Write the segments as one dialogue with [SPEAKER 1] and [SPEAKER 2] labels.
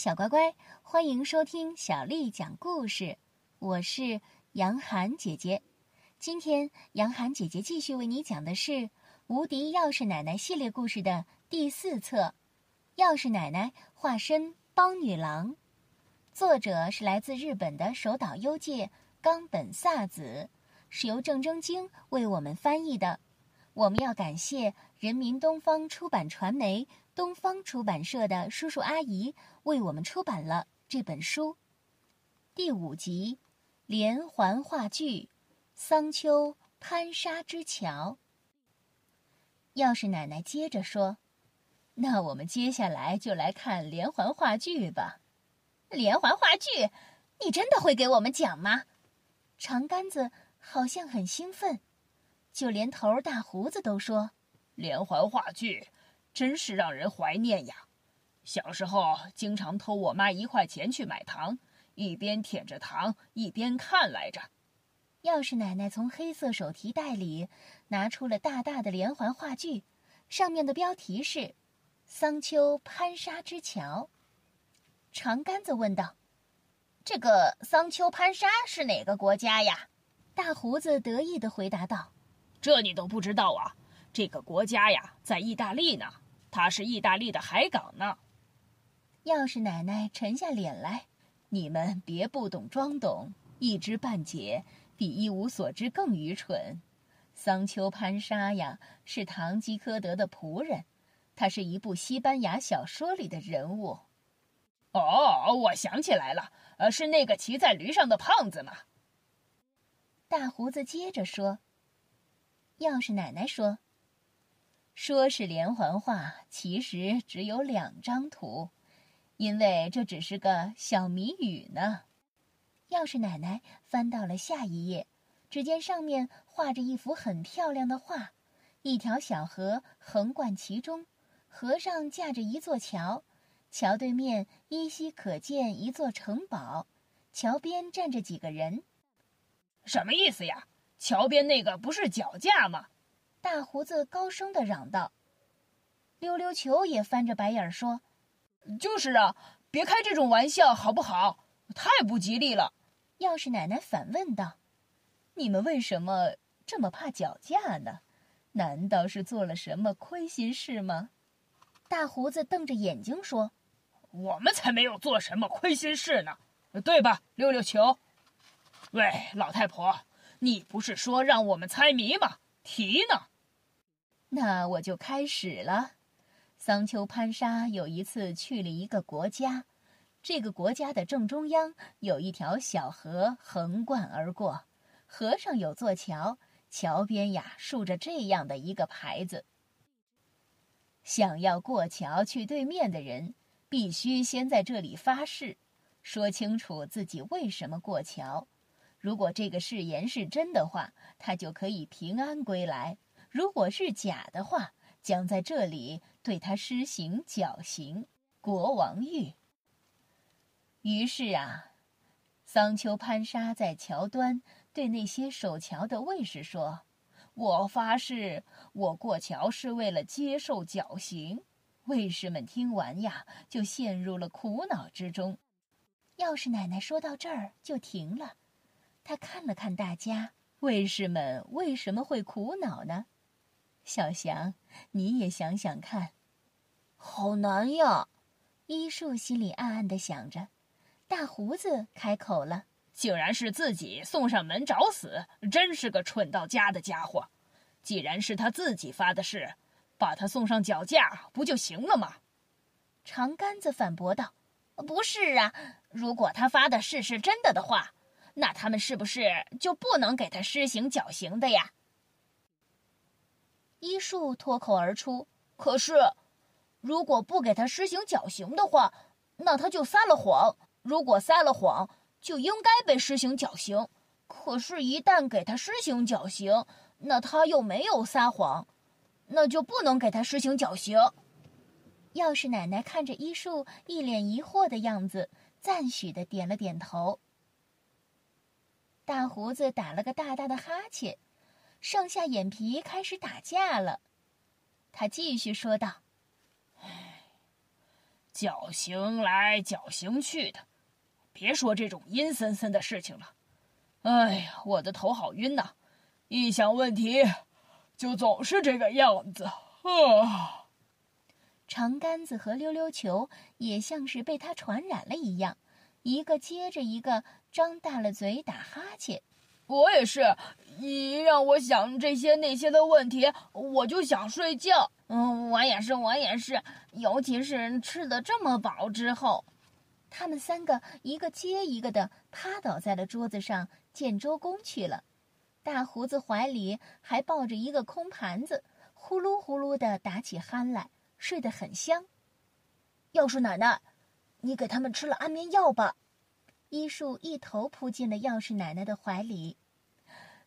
[SPEAKER 1] 小乖乖，欢迎收听小丽讲故事，我是杨涵姐姐。今天杨涵姐姐继续为你讲的是《无敌钥匙奶奶》系列故事的第四册，《钥匙奶奶化身帮女郎》，作者是来自日本的手岛优介、冈本萨子，是由郑征京为我们翻译的。我们要感谢人民东方出版传媒、东方出版社的叔叔阿姨为我们出版了这本书。第五集，连环话剧《桑丘攀沙之桥》。钥匙奶奶接着说：“那我们接下来就来看连环话剧吧。”
[SPEAKER 2] 连环话剧，你真的会给我们讲吗？
[SPEAKER 1] 长杆子好像很兴奋。就连头大胡子都说：“
[SPEAKER 3] 连环话剧，真是让人怀念呀！小时候经常偷我妈一块钱去买糖，一边舔着糖一边看来着。”
[SPEAKER 1] 钥匙奶奶从黑色手提袋里拿出了大大的连环画剧，上面的标题是《桑丘攀沙之桥》。长杆子问道：“
[SPEAKER 2] 这个桑丘攀沙是哪个国家呀？”
[SPEAKER 1] 大胡子得意地回答道。
[SPEAKER 3] 这你都不知道啊？这个国家呀，在意大利呢，它是意大利的海港呢。
[SPEAKER 1] 钥匙奶奶沉下脸来，你们别不懂装懂，一知半解比一无所知更愚蠢。桑丘潘沙呀，是堂吉诃德的仆人，他是一部西班牙小说里的人物。
[SPEAKER 3] 哦，我想起来了，呃，是那个骑在驴上的胖子嘛。
[SPEAKER 1] 大胡子接着说。钥匙奶奶说：“说是连环画，其实只有两张图，因为这只是个小谜语呢。”钥匙奶奶翻到了下一页，只见上面画着一幅很漂亮的画，一条小河横贯其中，河上架着一座桥，桥对面依稀可见一座城堡，桥边站着几个人。
[SPEAKER 3] 什么意思呀？桥边那个不是脚架吗？
[SPEAKER 1] 大胡子高声的嚷道。溜溜球也翻着白眼说：“
[SPEAKER 3] 就是啊，别开这种玩笑好不好？太不吉利了。”
[SPEAKER 1] 钥匙奶奶反问道：“你们为什么这么怕脚架呢？难道是做了什么亏心事吗？”大胡子瞪着眼睛说：“
[SPEAKER 3] 我们才没有做什么亏心事呢，对吧，溜溜球？喂，老太婆。”你不是说让我们猜谜吗？题呢？
[SPEAKER 1] 那我就开始了。桑丘潘沙有一次去了一个国家，这个国家的正中央有一条小河横贯而过，河上有座桥，桥边呀竖着这样的一个牌子：想要过桥去对面的人，必须先在这里发誓，说清楚自己为什么过桥。如果这个誓言是真的话，他就可以平安归来；如果是假的话，将在这里对他施行绞刑。国王谕。于是啊，桑丘潘沙在桥端对那些守桥的卫士说：“我发誓，我过桥是为了接受绞刑。”卫士们听完呀，就陷入了苦恼之中。钥匙奶奶说到这儿就停了。他看了看大家，卫士们为什么会苦恼呢？小翔，你也想想看。
[SPEAKER 2] 好难呀！
[SPEAKER 1] 医术心里暗暗的想着。大胡子开口了：“
[SPEAKER 3] 竟然是自己送上门找死，真是个蠢到家的家伙！既然是他自己发的誓，把他送上绞架不就行了吗？”
[SPEAKER 1] 长杆子反驳道：“
[SPEAKER 2] 不是啊，如果他发的誓是真的的话。”那他们是不是就不能给他施行绞刑的呀？
[SPEAKER 1] 医术脱口而出：“
[SPEAKER 2] 可是，如果不给他施行绞刑的话，那他就撒了谎。如果撒了谎，就应该被施行绞刑。可是，一旦给他施行绞刑，那他又没有撒谎，那就不能给他施行绞刑。”
[SPEAKER 1] 钥匙奶奶看着医术一脸疑惑的样子，赞许的点了点头。大胡子打了个大大的哈欠，上下眼皮开始打架了。他继续说道：“
[SPEAKER 3] 唉，绞刑来绞刑去的，别说这种阴森森的事情了。哎呀，我的头好晕呐！一想问题，就总是这个样子啊。
[SPEAKER 1] 长杆子和溜溜球也像是被他传染了一样，一个接着一个张大了嘴打哈欠。
[SPEAKER 2] 我也是，一让我想这些那些的问题，我就想睡觉。
[SPEAKER 4] 嗯，我也是，我也是，尤其是吃的这么饱之后。
[SPEAKER 1] 他们三个一个接一个的趴倒在了桌子上，见周公去了。大胡子怀里还抱着一个空盘子，呼噜呼噜的打起鼾来，睡得很香。
[SPEAKER 2] 要是奶奶，你给他们吃了安眠药吧。
[SPEAKER 1] 医树一头扑进了钥匙奶奶的怀里。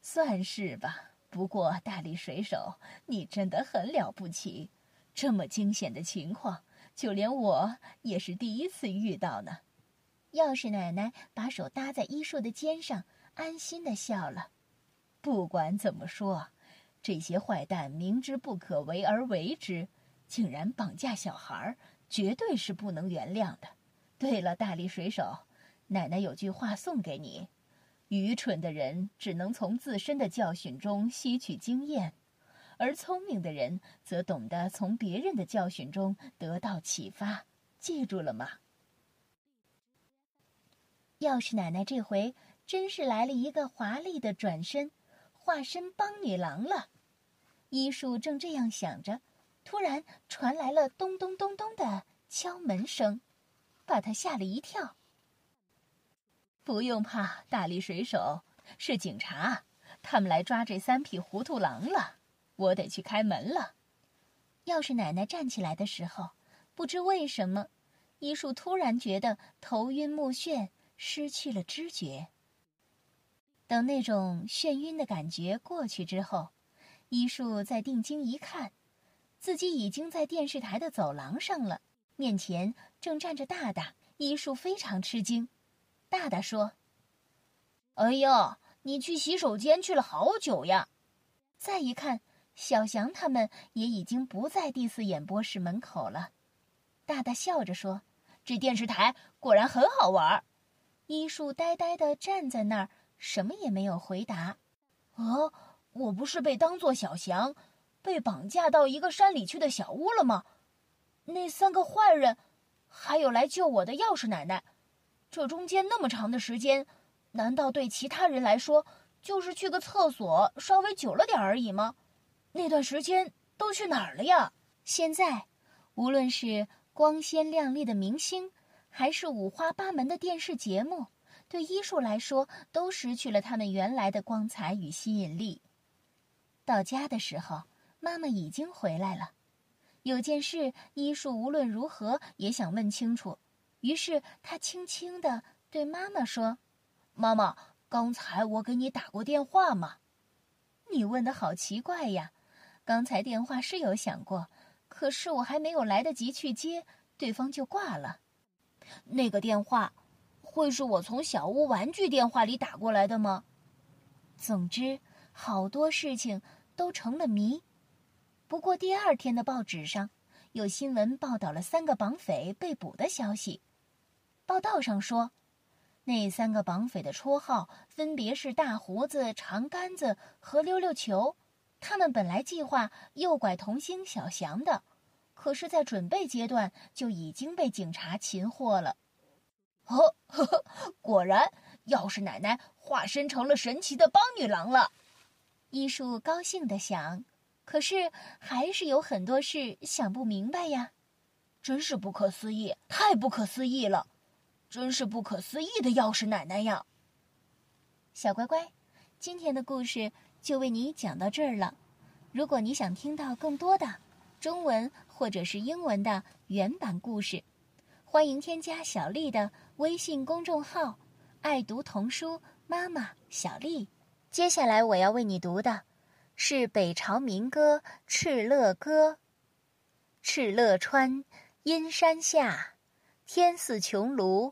[SPEAKER 5] 算是吧。不过大力水手，你真的很了不起，这么惊险的情况。就连我也是第一次遇到呢。
[SPEAKER 1] 钥匙奶奶把手搭在医树的肩上，安心的笑了。
[SPEAKER 5] 不管怎么说，这些坏蛋明知不可为而为之，竟然绑架小孩，绝对是不能原谅的。对了，大力水手，奶奶有句话送给你：愚蠢的人只能从自身的教训中吸取经验。而聪明的人则懂得从别人的教训中得到启发，记住了吗？
[SPEAKER 1] 要是奶奶这回真是来了一个华丽的转身，化身帮女郎了。医术正这样想着，突然传来了咚咚咚咚的敲门声，把他吓了一跳。
[SPEAKER 5] 不用怕，大力水手，是警察，他们来抓这三匹糊涂狼了。我得去开门了。
[SPEAKER 1] 要是奶奶站起来的时候，不知为什么，医术突然觉得头晕目眩，失去了知觉。等那种眩晕的感觉过去之后，医术再定睛一看，自己已经在电视台的走廊上了，面前正站着大大。医术非常吃惊。大大说：“
[SPEAKER 2] 哎呦，你去洗手间去了好久呀！”
[SPEAKER 1] 再一看。小翔他们也已经不在第四演播室门口了。大大笑着说：“这电视台果然很好玩。”医术呆呆的站在那儿，什么也没有回答。
[SPEAKER 2] “啊，我不是被当做小翔，被绑架到一个山里去的小屋了吗？那三个坏人，还有来救我的钥匙奶奶，这中间那么长的时间，难道对其他人来说就是去个厕所稍微久了点而已吗？”那段时间都去哪儿了呀？
[SPEAKER 1] 现在，无论是光鲜亮丽的明星，还是五花八门的电视节目，对医术来说都失去了他们原来的光彩与吸引力。到家的时候，妈妈已经回来了。有件事，医术无论如何也想问清楚，于是他轻轻地对妈妈说：“
[SPEAKER 2] 妈妈，刚才我给你打过电话吗？”
[SPEAKER 1] 你问的好奇怪呀！刚才电话是有响过，可是我还没有来得及去接，对方就挂了。
[SPEAKER 2] 那个电话，会是我从小屋玩具电话里打过来的吗？
[SPEAKER 1] 总之，好多事情都成了谜。不过第二天的报纸上，有新闻报道了三个绑匪被捕的消息。报道上说，那三个绑匪的绰号分别是大胡子、长杆子和溜溜球。他们本来计划诱拐童星小翔的，可是，在准备阶段就已经被警察擒获了。
[SPEAKER 2] 哦呵呵，果然，钥匙奶奶化身成了神奇的帮女郎了。
[SPEAKER 1] 医术高兴的想，可是还是有很多事想不明白呀。
[SPEAKER 2] 真是不可思议，太不可思议了！真是不可思议的钥匙奶奶呀。
[SPEAKER 1] 小乖乖，今天的故事。就为你讲到这儿了。如果你想听到更多的中文或者是英文的原版故事，欢迎添加小丽的微信公众号“爱读童书妈妈小丽”。接下来我要为你读的是北朝民歌《敕勒歌》：敕勒川，阴山下，天似穹庐，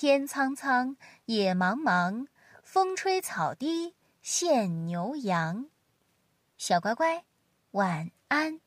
[SPEAKER 1] 天苍苍，野茫茫，风吹草低见牛羊。小乖乖，晚安。